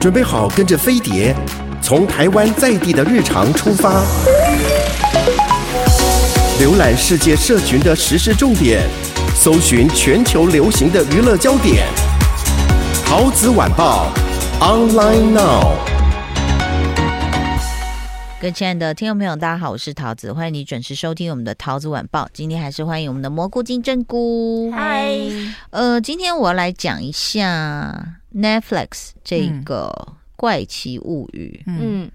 准备好跟着飞碟，从台湾在地的日常出发，浏览世界社群的时事重点，搜寻全球流行的娱乐焦点。桃子晚报，online now。各位亲爱的听众朋友，大家好，我是桃子，欢迎你准时收听我们的桃子晚报。今天还是欢迎我们的蘑菇金针菇。嗨，呃，今天我要来讲一下 Netflix 这个怪奇物语。嗯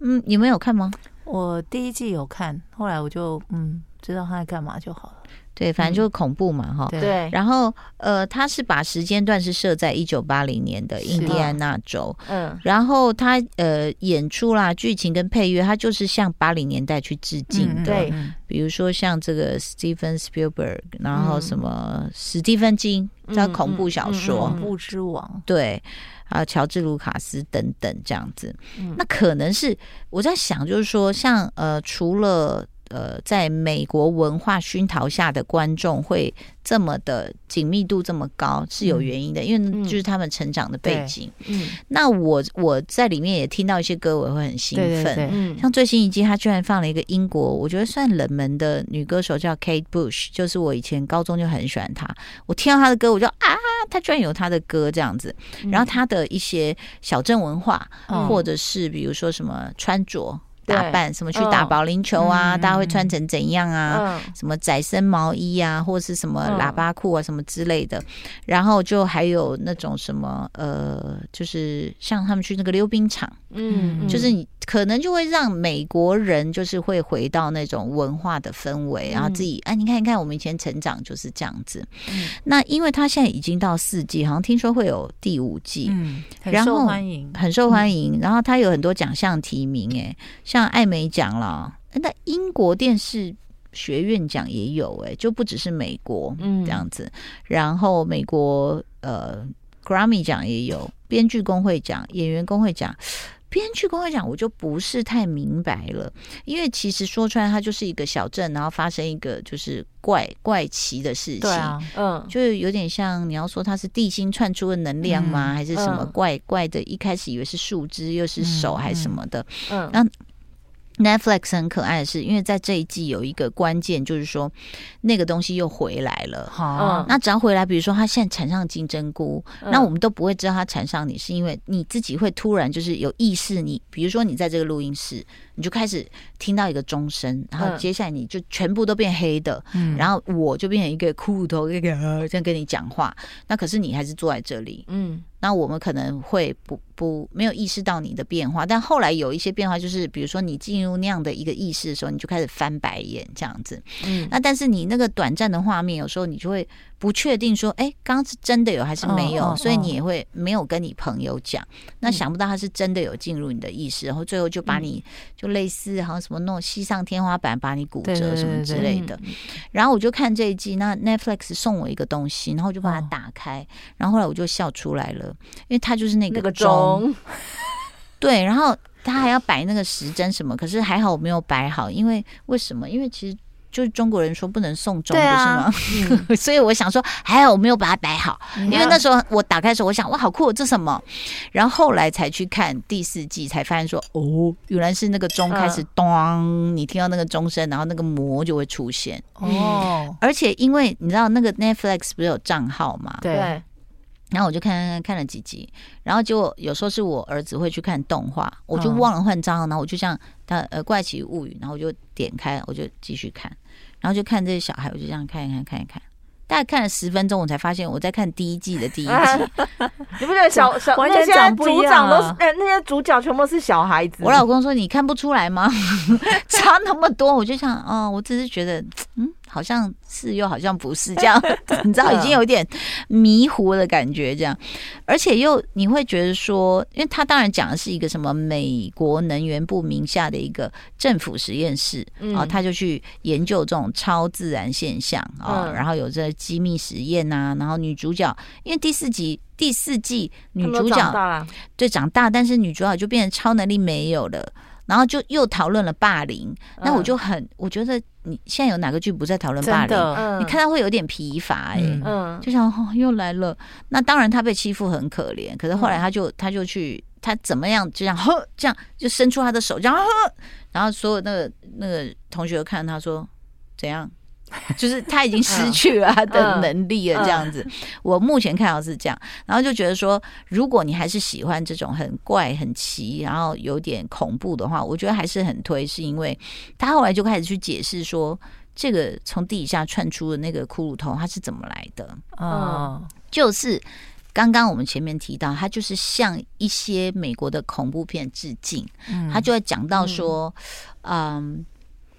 嗯，你们有看吗？我第一季有看，后来我就嗯知道他在干嘛就好了。对，反正就是恐怖嘛，哈、嗯。对。然后，呃，他是把时间段是设在一九八零年的印第安纳州。嗯。然后他呃演出啦，剧情跟配乐，他就是向八零年代去致敬的。对、嗯。比如说像这个 Steven Spielberg，然后什么史蒂芬金，叫恐怖小说《恐怖之王》。对。啊，乔治卢卡斯等等这样子。嗯。那可能是我在想，就是说，像呃，除了。呃，在美国文化熏陶下的观众会这么的紧密度这么高，是有原因的，嗯、因为就是他们成长的背景。嗯，那我我在里面也听到一些歌，我会很兴奋。嗯，像最新一季，他居然放了一个英国，我觉得算冷门的女歌手，叫 Kate Bush，就是我以前高中就很喜欢她。我听到她的歌，我就啊，她居然有她的歌这样子。然后她的一些小镇文化，嗯、或者是比如说什么穿着。打扮什么去打保龄球啊？大家会穿成怎样啊？什么窄身毛衣啊，或是什么喇叭裤啊，什么之类的。然后就还有那种什么呃，就是像他们去那个溜冰场，嗯，就是你可能就会让美国人就是会回到那种文化的氛围，然后自己哎，你看，你看，我们以前成长就是这样子。那因为他现在已经到四季，好像听说会有第五季，嗯，很受欢迎，很受欢迎。然后他有很多奖项提名，哎。像艾美奖了，那英国电视学院奖也有哎、欸，就不只是美国这样子。嗯、然后美国呃，Grammy 奖也有，编剧工会奖、演员工会奖。编剧跟我讲我就不是太明白了，因为其实说穿来，它就是一个小镇，然后发生一个就是怪怪奇的事情。啊，嗯，就是有点像你要说它是地心窜出的能量吗？嗯、还是什么怪怪的？一开始以为是树枝，又是手，还是什么的？嗯，那。Netflix 很可爱的是，因为在这一季有一个关键，就是说那个东西又回来了。好，那只要回来，比如说他现在缠上金针菇，那我们都不会知道他缠上你，是因为你自己会突然就是有意识，你比如说你在这个录音室。你就开始听到一个钟声，然后接下来你就全部都变黑的，嗯、然后我就变成一个骷髅头，一个这样跟你讲话。那可是你还是坐在这里，嗯，那我们可能会不不没有意识到你的变化，但后来有一些变化，就是比如说你进入那样的一个意识的时候，你就开始翻白眼这样子，嗯，那但是你那个短暂的画面，有时候你就会。不确定说，哎，刚刚是真的有还是没有，哦哦哦、所以你也会没有跟你朋友讲。那想不到他是真的有进入你的意识，嗯、然后最后就把你就类似好像什么弄吸上天花板，把你骨折什么之类的。然后我就看这一季，那 Netflix 送我一个东西，然后我就把它打开，哦、然后后来我就笑出来了，因为它就是那个钟。那个钟对，然后他还要摆那个时针什么，可是还好我没有摆好，因为为什么？因为其实。就是中国人说不能送钟，啊、不是吗？嗯、所以我想说，还好我没有把它摆好，因为那时候我打开的时候，我想哇，好酷，这什么？然后后来才去看第四季，才发现说，哦，原来是那个钟开始咚，嗯、你听到那个钟声，然后那个膜就会出现哦。而且因为你知道那个 Netflix 不是有账号嘛？对。然后我就看看看了几集，然后就有时候是我儿子会去看动画，我就忘了换账号，然后我就像他呃怪奇物语，然后我就点开，我就继续看。然后就看这些小孩，我就这样看一看，看一看。大概看了十分钟，我才发现我在看第一季的第一集。你不觉得小小完全长不一样？都是哎，那些主角全部是小孩子。我老公说：“你看不出来吗？差那么多。”我就想，哦，我只是觉得，嗯。好像是又好像不是这样，你知道已经有点迷糊的感觉，这样，而且又你会觉得说，因为他当然讲的是一个什么美国能源部名下的一个政府实验室啊，他就去研究这种超自然现象啊，然后有这机密实验呐，然后女主角因为第四集第四季女主角对长大，但是女主角就变成超能力没有了。然后就又讨论了霸凌，那我就很，我觉得你现在有哪个剧不在讨论霸凌？你看他会有点疲乏哎，嗯，就想哦又来了。那当然他被欺负很可怜，可是后来他就他就去。他怎么样，就这样呵，这样就伸出他的手，这样呵，然后所有那个那个同学看他说怎样。就是他已经失去了他的能力了，这样子。我目前看到是这样，然后就觉得说，如果你还是喜欢这种很怪、很奇，然后有点恐怖的话，我觉得还是很推，是因为他后来就开始去解释说，这个从地底下窜出的那个骷髅头它是怎么来的。嗯，就是刚刚我们前面提到，他就是向一些美国的恐怖片致敬。嗯，他就会讲到说，嗯。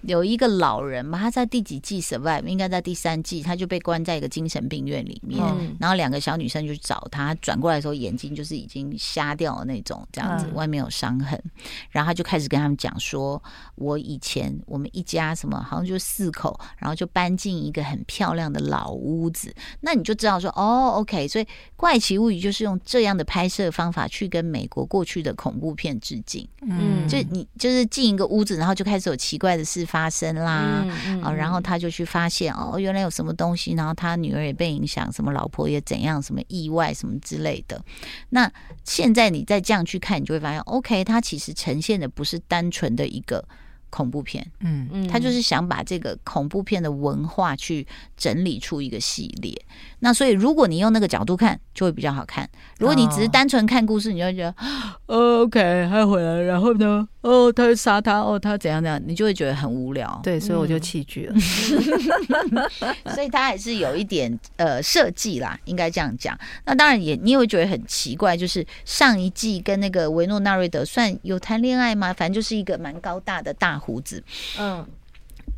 有一个老人嘛，他在第几季 survive？应该在第三季，他就被关在一个精神病院里面。嗯、然后两个小女生就去找他，转过来的时候眼睛就是已经瞎掉的那种，这样子，外面有伤痕。然后他就开始跟他们讲说：“我以前我们一家什么，好像就四口，然后就搬进一个很漂亮的老屋子。那你就知道说，哦，OK，所以《怪奇物语》就是用这样的拍摄方法去跟美国过去的恐怖片致敬。嗯，就你就是进一个屋子，然后就开始有奇怪的事。发生啦，嗯嗯、然后他就去发现哦，原来有什么东西，然后他女儿也被影响，什么老婆也怎样，什么意外什么之类的。那现在你再这样去看，你就会发现，OK，他其实呈现的不是单纯的一个。恐怖片，嗯嗯，他就是想把这个恐怖片的文化去整理出一个系列。那所以，如果你用那个角度看，就会比较好看。如果你只是单纯看故事，你就会觉得，哦，OK，他回来了，然后呢，哦，他杀他，哦，他怎样怎样，你就会觉得很无聊。对，所以我就弃剧了。所以他还是有一点呃设计啦，应该这样讲。那当然也，你也会觉得很奇怪，就是上一季跟那个维诺纳瑞德算有谈恋爱吗？反正就是一个蛮高大的大。胡子，嗯，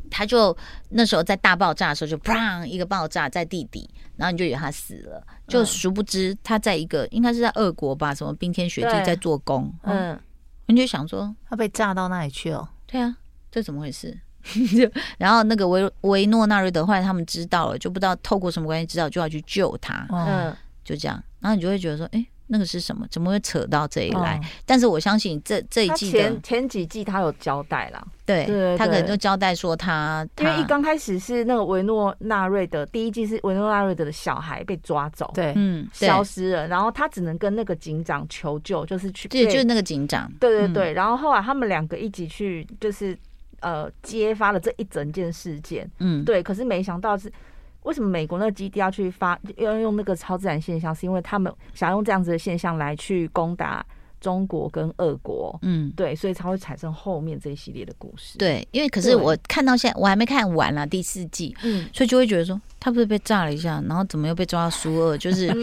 他就那时候在大爆炸的时候就砰一个爆炸在地底，然后你就以为他死了，就殊不知他在一个应该是在俄国吧，什么冰天雪地在做工，嗯，你就想说他被炸到那里去哦，对啊，这怎么回事？然后那个维维诺纳瑞德后来他们知道了，就不知道透过什么关系知道，就要去救他，嗯，就这样，然后你就会觉得说，哎。那个是什么？怎么会扯到这里来？哦、但是我相信这这一季的前前几季他有交代了，对，他可能就交代说他，他因为一刚开始是那个维诺纳瑞德，第一季是维诺纳瑞德的小孩被抓走，对，嗯，消失了，然后他只能跟那个警长求救，就是去，对，就是那个警长，对对对，嗯、然后后来他们两个一起去，就是呃揭发了这一整件事件，嗯，对，可是没想到是。为什么美国那个基地要去发，要用那个超自然现象？是因为他们想用这样子的现象来去攻打中国跟俄国，嗯，对，所以才会产生后面这一系列的故事。对，因为可是我看到现在我还没看完啦，第四季，嗯，所以就会觉得说。他不是被炸了一下，然后怎么又被抓到苏二，就是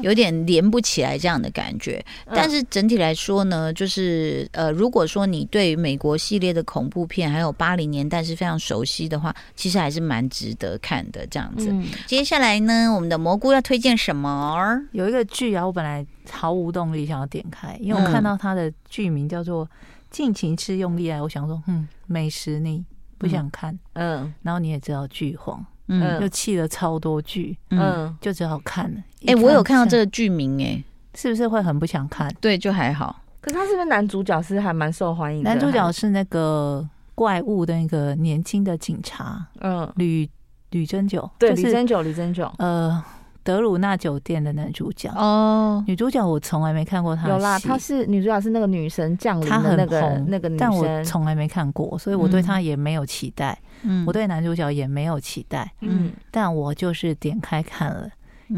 有点连不起来这样的感觉。但是整体来说呢，就是呃，如果说你对美国系列的恐怖片还有八零年代是非常熟悉的话，其实还是蛮值得看的这样子。嗯、接下来呢，我们的蘑菇要推荐什么？有一个剧啊，我本来毫无动力想要点开，因为我看到它的剧名叫做《尽情吃用力爱》，我想说，嗯，美食你不想看，嗯，嗯然后你也知道剧荒。嗯，又弃了超多剧，嗯，就只好看了。哎，我有看到这个剧名，哎，是不是会很不想看？对，就还好。可是他是不是男主角是还蛮受欢迎的？男主角是那个怪物的那个年轻的警察，嗯，吕吕珍九，对，吕珍九，吕珍九，呃。德鲁纳酒店的男主角哦，女主角我从来没看过她。有啦，她是女主角是那个女神降临的那个那个女，但我从来没看过，所以我对她也没有期待。嗯，我对男主角也没有期待。嗯，但我就是点开看了，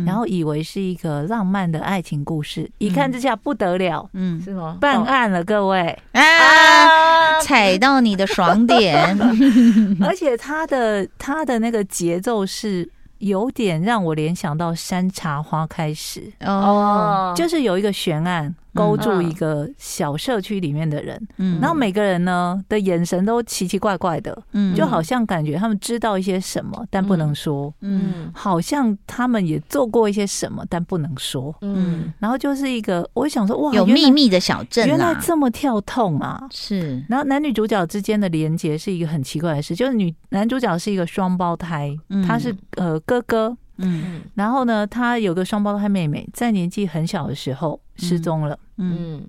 然后以为是一个浪漫的爱情故事，一看之下不得了。嗯，是吗？办案了，各位啊，踩到你的爽点，而且他的他的那个节奏是。有点让我联想到《山茶花开始》哦，就是有一个悬案。勾住一个小社区里面的人，嗯，然后每个人呢的眼神都奇奇怪怪的，嗯，就好像感觉他们知道一些什么，但不能说，嗯，好像他们也做过一些什么，但不能说，嗯，然后就是一个，我想说，哇，有秘密的小镇，原来这么跳痛啊，是。然后男女主角之间的连接是一个很奇怪的事，就是女男主角是一个双胞胎，他是呃哥哥。嗯，然后呢，他有个双胞胎妹妹，在年纪很小的时候失踪了。嗯，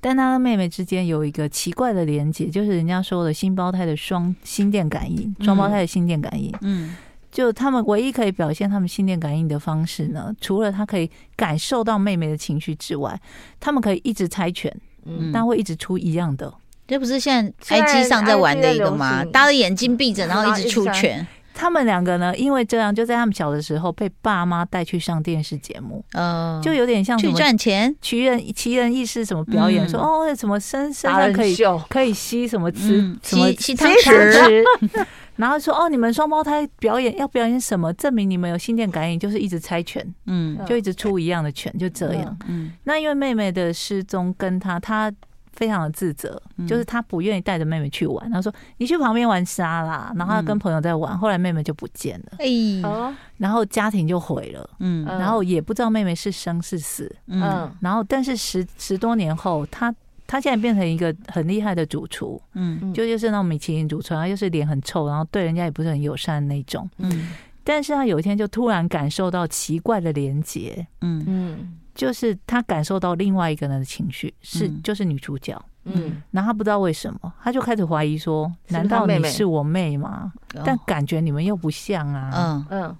但他的妹妹之间有一个奇怪的连接，就是人家说的“新胞胎的双心电感应”，双胞胎的心电感应。嗯，就他们唯一可以表现他们心电感应的方式呢，除了他可以感受到妹妹的情绪之外，他们可以一直猜拳，嗯，但会一直出一样的。这不是现在 IG 上在玩的一个吗？搭着眼睛闭着，然后一直出拳。他们两个呢，因为这样，就在他们小的时候被爸妈带去上电视节目，嗯，就有点像去赚钱，奇人奇人异事什么表演，说哦什么身身上可以可以吸什么吃什么吸汤匙，然后说哦你们双胞胎表演要表演什么，证明你们有心电感应，就是一直猜拳，嗯，就一直出一样的拳，就这样，嗯，那因为妹妹的失踪跟他他。非常的自责，就是他不愿意带着妹妹去玩。他说：“你去旁边玩沙啦。”然后他跟朋友在玩，后来妹妹就不见了。哎，然后家庭就毁了。嗯，然后也不知道妹妹是生是死。嗯，然后但是十十多年后，他他现在变成一个很厉害的主厨。嗯，就就是那种米其林主厨，然后又是脸很臭，然后对人家也不是很友善的那种。嗯，但是他有一天就突然感受到奇怪的连结。嗯嗯。就是他感受到另外一个人的情绪，是就是女主角，嗯，然后他不知道为什么，他就开始怀疑说，难道你是我妹吗？但感觉你们又不像啊，嗯嗯，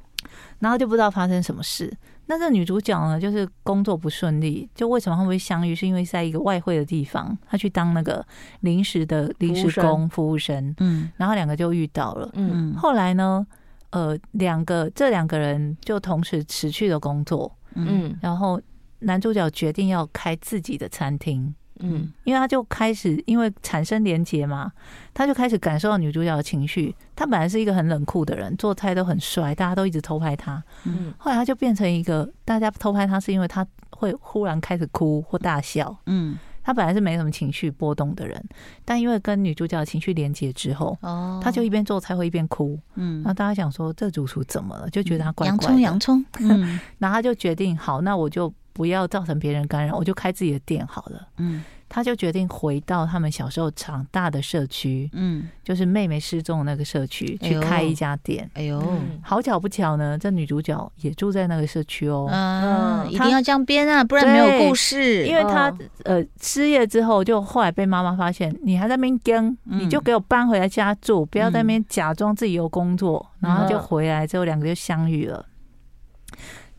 然后就不知道发生什么事。那这女主角呢，就是工作不顺利，就为什么他们会相遇？是因为在一个外汇的地方，她去当那个临时的临时工服务生，嗯，然后两个就遇到了，嗯，后来呢，呃，两个这两个人就同时辞去了工作，嗯，然后。男主角决定要开自己的餐厅，嗯，因为他就开始因为产生连结嘛，他就开始感受到女主角的情绪。他本来是一个很冷酷的人，做菜都很帅，大家都一直偷拍他。嗯，后来他就变成一个大家偷拍他是因为他会忽然开始哭或大笑。嗯，他本来是没什么情绪波动的人，但因为跟女主角的情绪连接之后，哦，他就一边做菜会一边哭。嗯，然后大家想说这主厨怎么了？就觉得他怪怪的。洋葱，洋葱。嗯，然后他就决定好，那我就。不要造成别人干扰，我就开自己的店好了。嗯，他就决定回到他们小时候长大的社区，嗯，就是妹妹失踪的那个社区去开一家店。哎呦，好巧不巧呢，这女主角也住在那个社区哦。嗯，一定要这样编啊，不然没有故事。因为他呃失业之后，就后来被妈妈发现，你还在那边跟，你就给我搬回来家住，不要在那边假装自己有工作。然后就回来之后，两个就相遇了。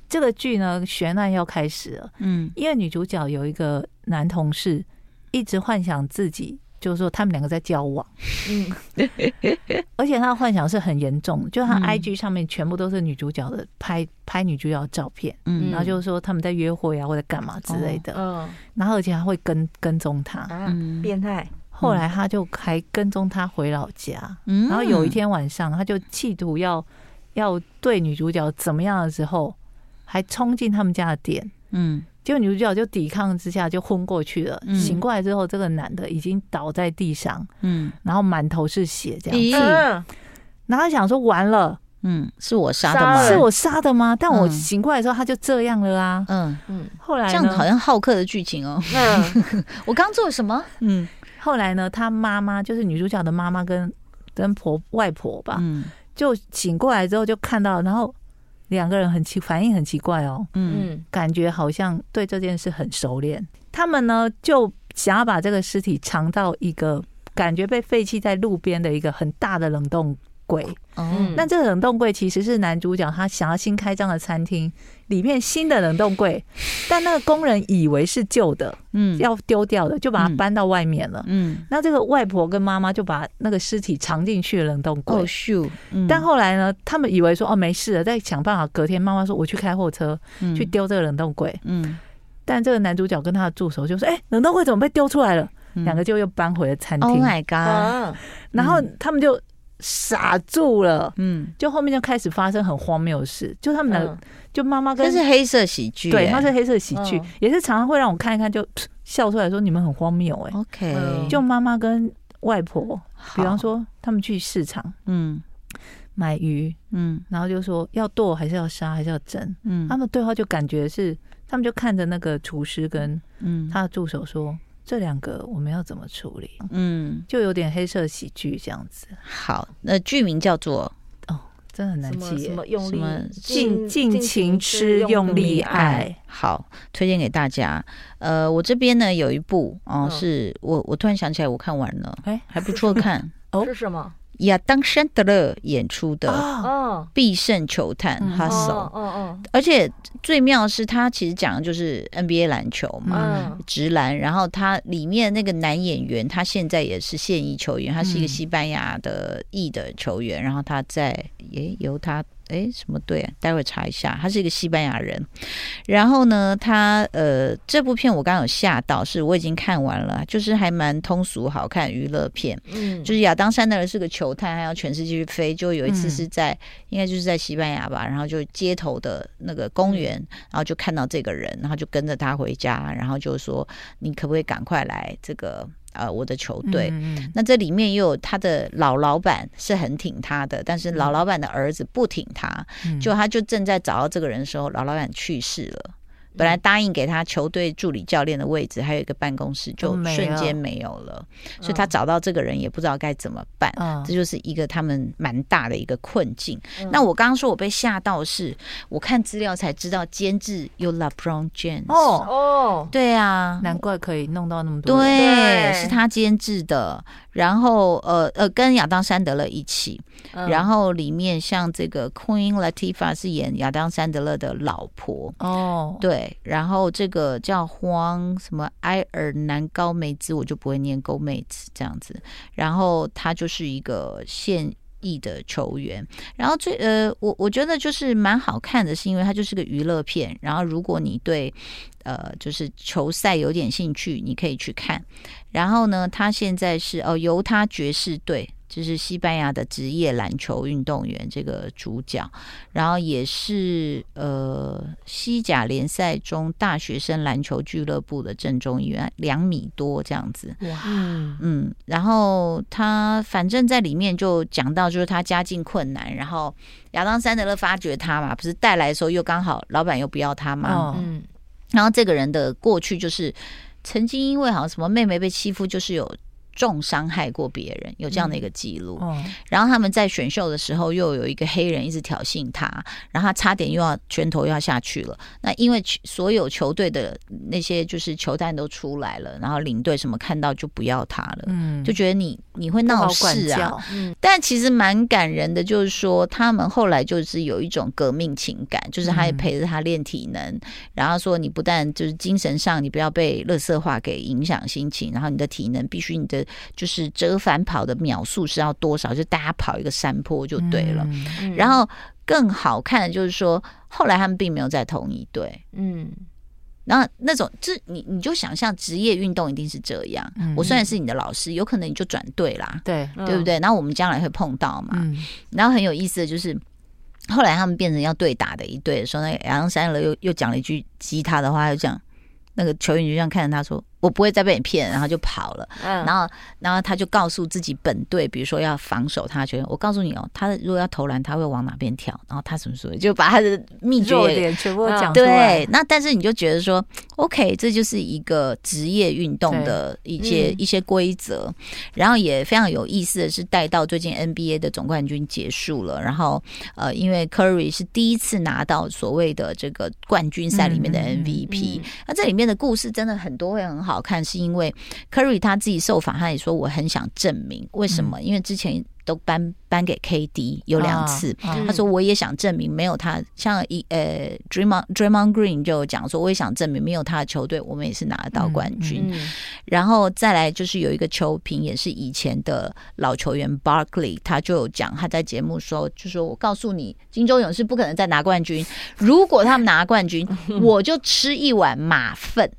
这个剧呢，悬案要开始了。嗯，因为女主角有一个男同事，一直幻想自己，就是说他们两个在交往。嗯，而且他的幻想是很严重，就他 IG 上面全部都是女主角的拍拍女主角的照片。嗯，然后就是说他们在约会啊，或者干嘛之类的。嗯，然后而且还会跟跟踪他。嗯，变态。后来他就还跟踪他回老家。嗯，然后有一天晚上，他就企图要要对女主角怎么样的时候。还冲进他们家的店，嗯，结果女主角就抵抗之下就昏过去了。嗯、醒过来之后，这个男的已经倒在地上，嗯，然后满头是血这样子。嗯、然后他想说完了，嗯，是我杀的吗？是我杀的吗？但我醒过来之后，他就这样了啊，嗯嗯。后来这样好像浩克的剧情哦。嗯，我刚做了什么？嗯，后来呢，他妈妈就是女主角的妈妈跟跟婆外婆吧，嗯，就醒过来之后就看到，然后。两个人很奇，反应很奇怪哦，嗯，感觉好像对这件事很熟练。他们呢就想要把这个尸体藏到一个感觉被废弃在路边的一个很大的冷冻柜。哦，那这个冷冻柜其实是男主角他想要新开张的餐厅里面新的冷冻柜，但那个工人以为是旧的，嗯，要丢掉的，就把它搬到外面了。嗯，那这个外婆跟妈妈就把那个尸体藏进去了冷冻柜。哦，咻！但后来呢，他们以为说哦没事了，再想办法。隔天妈妈说我去开货车去丢这个冷冻柜。嗯，但这个男主角跟他的助手就说：“哎，冷冻柜怎么被丢出来了？”两个就又搬回了餐厅。Oh my god！然后他们就。傻住了，嗯，就后面就开始发生很荒谬的事，就他们的，就妈妈跟这是黑色喜剧，对，它是黑色喜剧，也是常常会让我看一看就笑出来，说你们很荒谬，哎，OK，就妈妈跟外婆，比方说他们去市场，嗯，买鱼，嗯，然后就说要剁还是要杀还是要蒸，嗯，他们对话就感觉是，他们就看着那个厨师跟嗯。他的助手说。这两个我们要怎么处理？嗯，就有点黑色喜剧这样子。好，那剧名叫做哦，真的很难记。什么用力？尽尽情吃，用力爱。好，推荐给大家。呃，我这边呢有一部哦，是我我突然想起来，我看完了，哎，还不错看。哦，是什么？亚当·山德勒演出的《必胜球探》Hustle，而且最妙的是，他其实讲的就是 NBA 篮球嘛，直篮。然后他里面那个男演员，他现在也是现役球员，他是一个西班牙的裔的球员。然后他在，也，由他。哎，什么队啊？待会查一下，他是一个西班牙人。然后呢，他呃，这部片我刚刚有吓到，是我已经看完了，就是还蛮通俗好看娱乐片。嗯，就是亚当·山德尔是个球探，还要全世界去飞。就有一次是在，嗯、应该就是在西班牙吧，然后就街头的那个公园，然后就看到这个人，然后就跟着他回家，然后就说：“你可不可以赶快来这个？”呃，我的球队，嗯、那这里面又有他的老老板是很挺他的，但是老老板的儿子不挺他，嗯、就他就正在找到这个人的时候，老老板去世了。本来答应给他球队助理教练的位置，还有一个办公室，就瞬间没有了。所以他找到这个人也不知道该怎么办。这就是一个他们蛮大的一个困境。那我刚刚说我被吓到的是，我看资料才知道监制有 LeBron James。哦哦，对啊，难怪可以弄到那么多。对，是他监制的。然后呃呃，跟亚当·山德勒一起。然后里面像这个 Queen Latifah 是演亚当·山德勒的老婆。哦，对。然后这个叫荒什么埃尔南高梅兹，我就不会念高梅兹这样子。然后他就是一个现役的球员。然后最呃，我我觉得就是蛮好看的，是因为它就是个娱乐片。然后如果你对呃就是球赛有点兴趣，你可以去看。然后呢，他现在是哦犹他爵士队。就是西班牙的职业篮球运动员，这个主角，然后也是呃西甲联赛中大学生篮球俱乐部的正中一员，两米多这样子。哇，嗯，然后他反正在里面就讲到，就是他家境困难，然后亚当·山德勒发掘他嘛，不是带来的时候又刚好老板又不要他嘛，嗯，然后这个人的过去就是曾经因为好像什么妹妹被欺负，就是有。重伤害过别人，有这样的一个记录。嗯哦、然后他们在选秀的时候，又有一个黑人一直挑衅他，然后他差点又要拳头又要下去了。那因为所有球队的那些就是球探都出来了，然后领队什么看到就不要他了，嗯，就觉得你你会闹事啊。嗯，但其实蛮感人的，就是说他们后来就是有一种革命情感，就是他也陪着他练体能，嗯、然后说你不但就是精神上你不要被乐色化给影响心情，然后你的体能必须你的。就是折返跑的秒数是要多少？就大家跑一个山坡就对了。嗯、然后更好看的就是说，后来他们并没有在同一队。嗯，然后那种，就你你就想象职业运动一定是这样。嗯、我虽然是你的老师，有可能你就转队啦，对，对不对？然后我们将来会碰到嘛。嗯、然后很有意思的就是，后来他们变成要对打的一队的时候，那亚当·山德勒又又讲了一句吉他的话，又讲那个球员就这样看着他说。我不会再被你骗，然后就跑了。嗯，然后，然后他就告诉自己本队，比如说要防守他，觉得我告诉你哦，他如果要投篮，他会往哪边跳，然后他什么什么，就把他的秘诀全部讲出来。对，那但是你就觉得说，OK，这就是一个职业运动的一些、嗯、一些规则。然后也非常有意思的是，带到最近 NBA 的总冠军结束了，然后呃，因为 Curry 是第一次拿到所谓的这个冠军赛里面的 MVP，、那这里面的故事真的很多会很好。好看是因为 Curry 他自己受访，他也说我很想证明为什么？因为之前都颁颁给 KD 有两次，他说我也想证明没有他，像一呃 Draymond Draymond Green 就讲说我也想证明没有他的球队，我们也是拿得到冠军。然后再来就是有一个球评也是以前的老球员 Barkley，他就有讲他在节目说，就说我告诉你，金州勇士不可能再拿冠军，如果他们拿冠军，我就吃一碗马粪。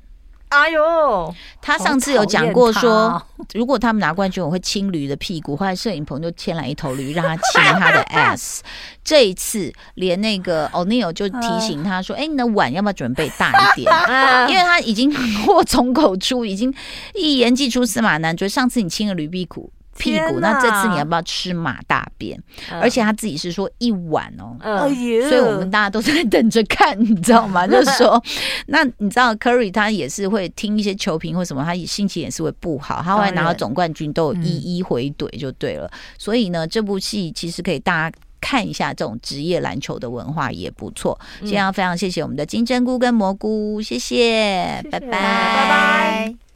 哎呦，他上次有讲过说，如果他们拿冠军，我会亲驴的屁股。后来摄影棚就牵来一头驴，让他亲他的 ass。这一次，连那个 O'Neal 就提醒他说：“哎、欸，你的碗要不要准备大一点？因为他已经祸从口出，已经一言既出，驷马难追。上次你亲了驴屁股。”屁股，那这次你要不要吃马大便？而且他自己是说一碗哦，所以我们大家都在等着看，你知道吗？就是说，那你知道 Curry 他也是会听一些球评或什么，他心情也是会不好，他会拿到总冠军都有一一回怼就对了。所以呢，这部戏其实可以大家看一下，这种职业篮球的文化也不错。今天要非常谢谢我们的金针菇跟蘑菇，谢谢，拜拜，拜拜。